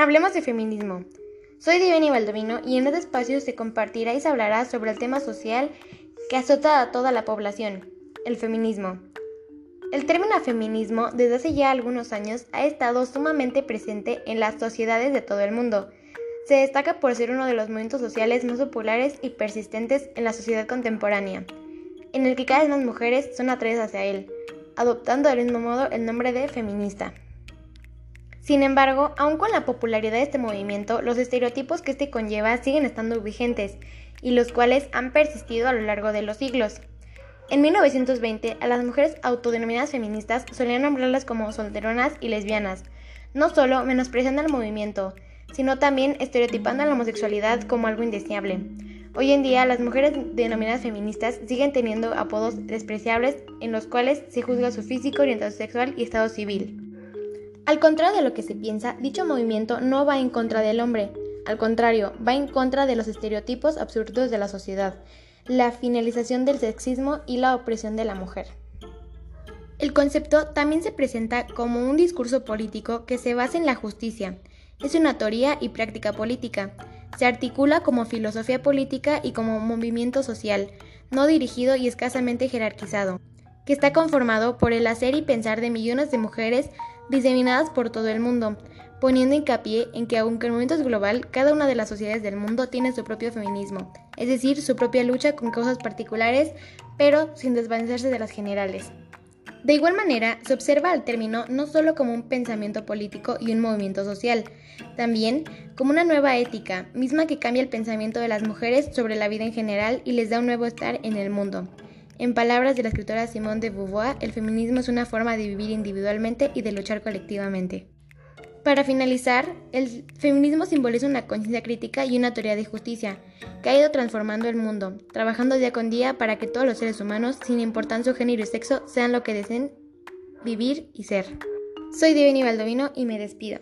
Hablemos de feminismo. Soy Divini Baldovino y en este espacio se compartirá y se hablará sobre el tema social que azota a toda la población, el feminismo. El término feminismo desde hace ya algunos años ha estado sumamente presente en las sociedades de todo el mundo. Se destaca por ser uno de los movimientos sociales más populares y persistentes en la sociedad contemporánea, en el que cada vez más mujeres son atraídas hacia él, adoptando del mismo modo el nombre de feminista. Sin embargo, aun con la popularidad de este movimiento, los estereotipos que este conlleva siguen estando vigentes y los cuales han persistido a lo largo de los siglos. En 1920, a las mujeres autodenominadas feministas solían nombrarlas como solteronas y lesbianas, no solo menospreciando el movimiento, sino también estereotipando a la homosexualidad como algo indeseable. Hoy en día, las mujeres denominadas feministas siguen teniendo apodos despreciables en los cuales se juzga su físico, orientación sexual y estado civil. Al contrario de lo que se piensa, dicho movimiento no va en contra del hombre, al contrario, va en contra de los estereotipos absurdos de la sociedad, la finalización del sexismo y la opresión de la mujer. El concepto también se presenta como un discurso político que se basa en la justicia. Es una teoría y práctica política. Se articula como filosofía política y como movimiento social, no dirigido y escasamente jerarquizado, que está conformado por el hacer y pensar de millones de mujeres diseminadas por todo el mundo, poniendo hincapié en que aunque el movimiento es global, cada una de las sociedades del mundo tiene su propio feminismo, es decir, su propia lucha con causas particulares, pero sin desvanecerse de las generales. De igual manera, se observa al término no solo como un pensamiento político y un movimiento social, también como una nueva ética, misma que cambia el pensamiento de las mujeres sobre la vida en general y les da un nuevo estar en el mundo. En palabras de la escritora Simone de Beauvoir, el feminismo es una forma de vivir individualmente y de luchar colectivamente. Para finalizar, el feminismo simboliza una conciencia crítica y una teoría de justicia que ha ido transformando el mundo, trabajando día con día para que todos los seres humanos, sin importar su género y sexo, sean lo que deseen vivir y ser. Soy Divini Baldovino y me despido.